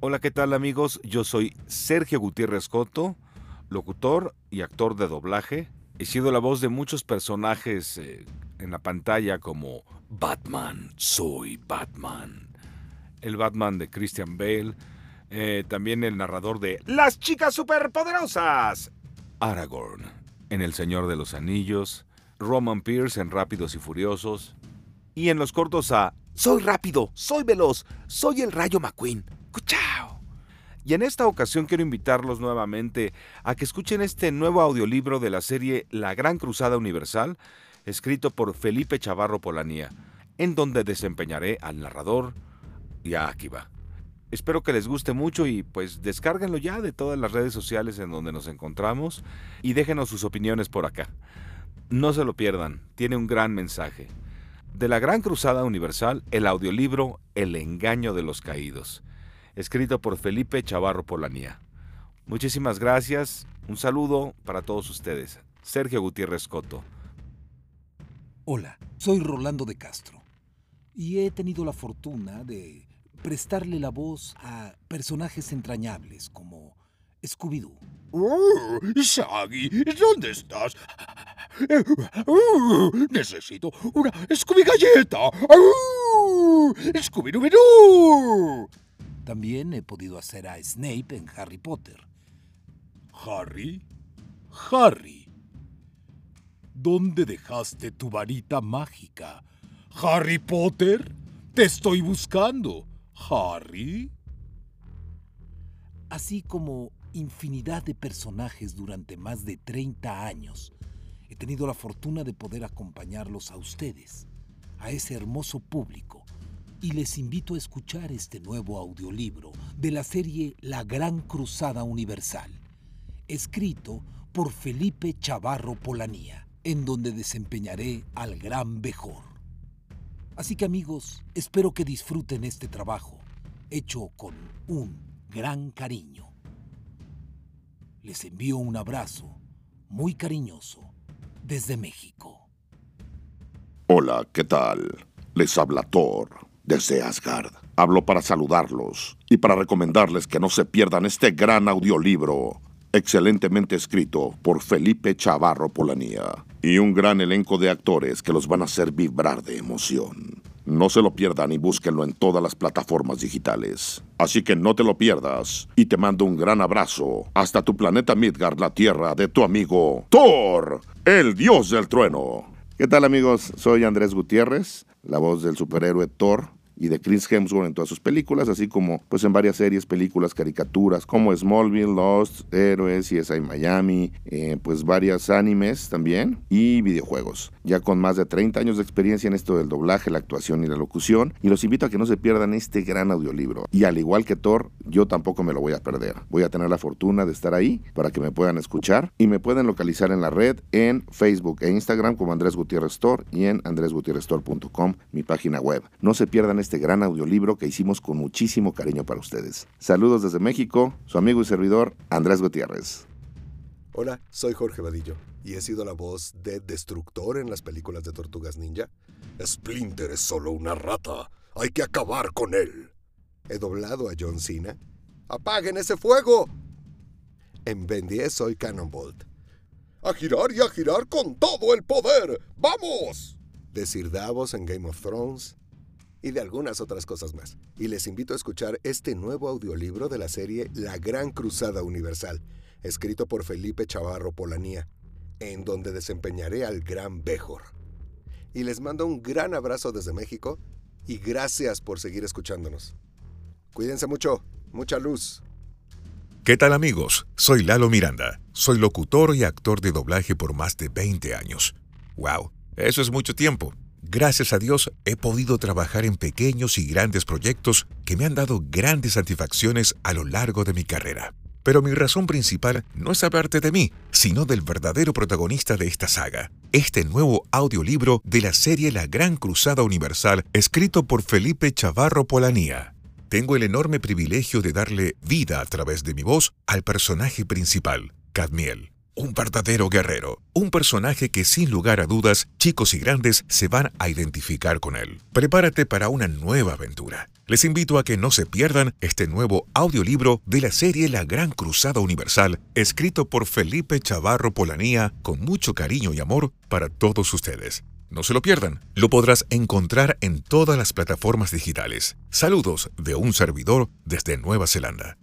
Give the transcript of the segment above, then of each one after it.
Hola, ¿qué tal amigos? Yo soy Sergio Gutiérrez Coto, locutor y actor de doblaje. He sido la voz de muchos personajes eh, en la pantalla como Batman, soy Batman. El Batman de Christian Bale. eh, también el narrador de Las chicas superpoderosas. Aragorn en El Señor de los Anillos. Roman Pierce en Rápidos y Furiosos. Y en los cortos a Soy rápido, soy veloz, soy el Rayo McQueen. ¡Cuchao! Y en esta ocasión quiero invitarlos nuevamente a que escuchen este nuevo audiolibro de la serie La Gran Cruzada Universal, escrito por Felipe Chavarro Polanía, en donde desempeñaré al narrador y a Akiva. Espero que les guste mucho y pues descárguenlo ya de todas las redes sociales en donde nos encontramos y déjenos sus opiniones por acá. No se lo pierdan, tiene un gran mensaje. De la Gran Cruzada Universal, el audiolibro El Engaño de los Caídos, escrito por Felipe Chavarro Polanía. Muchísimas gracias, un saludo para todos ustedes. Sergio Gutiérrez Coto. Hola, soy Rolando de Castro y he tenido la fortuna de prestarle la voz a personajes entrañables como Scooby-Doo, Oh, Shaggy, ¿dónde estás? Uh, necesito una Scooby Galleta. Uh, Scooby Doo. También he podido hacer a Snape en Harry Potter. Harry, Harry, ¿dónde dejaste tu varita mágica? Harry Potter, te estoy buscando. Harry. Así como infinidad de personajes durante más de 30 años, he tenido la fortuna de poder acompañarlos a ustedes, a ese hermoso público, y les invito a escuchar este nuevo audiolibro de la serie La Gran Cruzada Universal, escrito por Felipe Chavarro Polanía, en donde desempeñaré al gran Bejor. Así que amigos, espero que disfruten este trabajo, hecho con un gran cariño. Les envío un abrazo muy cariñoso desde México. Hola, ¿qué tal? Les habla Thor desde Asgard. Hablo para saludarlos y para recomendarles que no se pierdan este gran audiolibro, excelentemente escrito por Felipe Chavarro Polanía, y un gran elenco de actores que los van a hacer vibrar de emoción. No se lo pierdan y búsquenlo en todas las plataformas digitales. Así que no te lo pierdas y te mando un gran abrazo hasta tu planeta Midgard, la tierra de tu amigo Thor, el dios del trueno. ¿Qué tal amigos? Soy Andrés Gutiérrez, la voz del superhéroe Thor y de Chris Hemsworth en todas sus películas, así como pues en varias series, películas, caricaturas como Smallville, Lost, Héroes, CSI Miami, eh, pues varias animes también y videojuegos. Ya con más de 30 años de experiencia en esto del doblaje, la actuación y la locución, y los invito a que no se pierdan este gran audiolibro. Y al igual que Thor, yo tampoco me lo voy a perder. Voy a tener la fortuna de estar ahí para que me puedan escuchar y me pueden localizar en la red en Facebook e Instagram como Andrés Gutiérrez Thor y en andresgutierreztor.com, mi página web. No se pierdan este gran audiolibro que hicimos con muchísimo cariño para ustedes. Saludos desde México, su amigo y servidor Andrés Gutiérrez. Hola, soy Jorge Vadillo y he sido la voz de Destructor en las películas de Tortugas Ninja. Splinter es solo una rata. Hay que acabar con él. He doblado a John Cena. ¡Apaguen ese fuego! En Ben 10 soy Cannonbolt. ¡A girar y a girar con todo el poder! ¡Vamos! De Sir Davos en Game of Thrones y de algunas otras cosas más. Y les invito a escuchar este nuevo audiolibro de la serie La Gran Cruzada Universal, escrito por Felipe Chavarro Polanía, en donde desempeñaré al gran Bejor. Y les mando un gran abrazo desde México y gracias por seguir escuchándonos. Cuídense mucho, mucha luz. ¿Qué tal amigos? Soy Lalo Miranda. Soy locutor y actor de doblaje por más de 20 años. ¡Wow! Eso es mucho tiempo. Gracias a Dios he podido trabajar en pequeños y grandes proyectos que me han dado grandes satisfacciones a lo largo de mi carrera. Pero mi razón principal no es hablarte de mí, sino del verdadero protagonista de esta saga, este nuevo audiolibro de la serie La Gran Cruzada Universal, escrito por Felipe Chavarro Polanía. Tengo el enorme privilegio de darle vida a través de mi voz al personaje principal, Cadmiel, un verdadero guerrero, un personaje que sin lugar a dudas chicos y grandes se van a identificar con él. Prepárate para una nueva aventura. Les invito a que no se pierdan este nuevo audiolibro de la serie La Gran Cruzada Universal, escrito por Felipe Chavarro Polanía con mucho cariño y amor para todos ustedes. No se lo pierdan, lo podrás encontrar en todas las plataformas digitales. Saludos de un servidor desde Nueva Zelanda.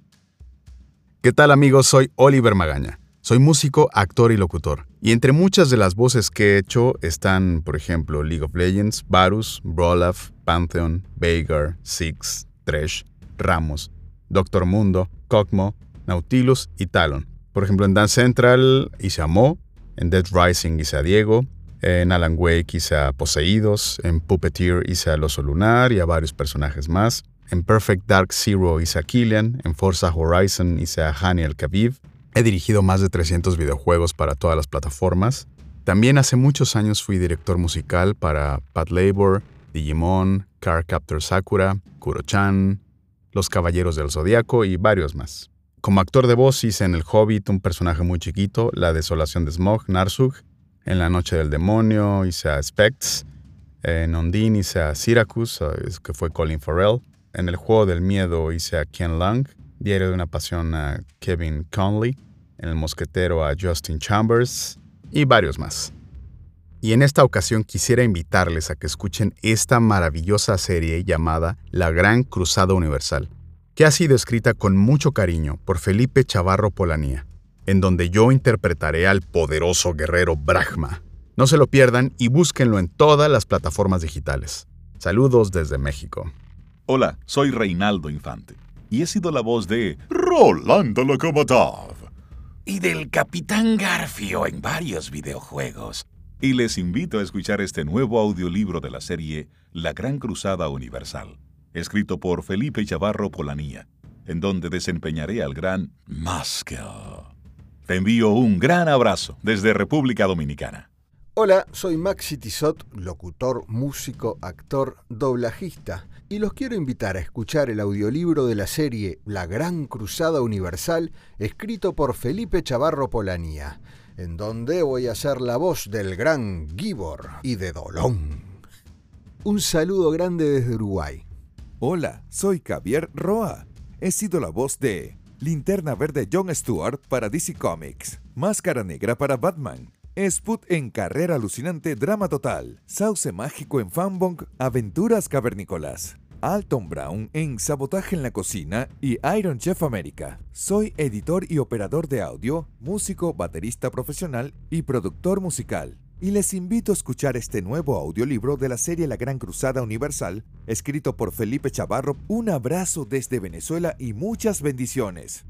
¿Qué tal amigos? Soy Oliver Magaña. Soy músico, actor y locutor. Y entre muchas de las voces que he hecho están, por ejemplo, League of Legends, Varus, Brolaf, Pantheon, Veigar, Six, Thresh, Ramos, Doctor Mundo, Cogmo, Nautilus y Talon. Por ejemplo, en Dance Central hice a Mo, en Dead Rising hice a Diego, en Alan Wake hice a Poseídos, en Puppeteer hice a Oso Lunar y a varios personajes más. En Perfect Dark Zero hice a Killian, en Forza Horizon hice a Hani el Kaviv. He dirigido más de 300 videojuegos para todas las plataformas. También hace muchos años fui director musical para Pat Labor, Digimon, Car Captor Sakura, Kuro-chan, Los Caballeros del Zodiaco y varios más. Como actor de voz hice en El Hobbit un personaje muy chiquito, La Desolación de Smog, Narsug, en La Noche del Demonio hice a Spects. En Ondine hice a Syracuse, que fue Colin Farrell. En El Juego del Miedo hice a Ken Lang. Diario de una Pasión a Kevin Conley. En El Mosquetero a Justin Chambers. Y varios más. Y en esta ocasión quisiera invitarles a que escuchen esta maravillosa serie llamada La Gran Cruzada Universal, que ha sido escrita con mucho cariño por Felipe Chavarro Polanía en donde yo interpretaré al poderoso guerrero Brahma. No se lo pierdan y búsquenlo en todas las plataformas digitales. Saludos desde México. Hola, soy Reinaldo Infante y he sido la voz de Rolando Lokomotiv y del Capitán Garfio en varios videojuegos. Y les invito a escuchar este nuevo audiolibro de la serie La Gran Cruzada Universal, escrito por Felipe Chavarro Polanía, en donde desempeñaré al gran Maskell. Te envío un gran abrazo desde República Dominicana. Hola, soy Maxi Tizot, locutor, músico, actor, doblajista, y los quiero invitar a escuchar el audiolibro de la serie La Gran Cruzada Universal, escrito por Felipe Chavarro Polanía, en donde voy a ser la voz del gran Gibor y de Dolón. Un saludo grande desde Uruguay. Hola, soy Javier Roa. He sido la voz de Linterna Verde John Stewart para DC Comics, Máscara Negra para Batman, Sput en Carrera Alucinante Drama Total, Sauce Mágico en Fanbong Aventuras Cavernícolas, Alton Brown en Sabotaje en la Cocina y Iron Chef América. Soy editor y operador de audio, músico, baterista profesional y productor musical y les invito a escuchar este nuevo audiolibro de la serie La Gran Cruzada Universal, escrito por Felipe Chavarro. Un abrazo desde Venezuela y muchas bendiciones.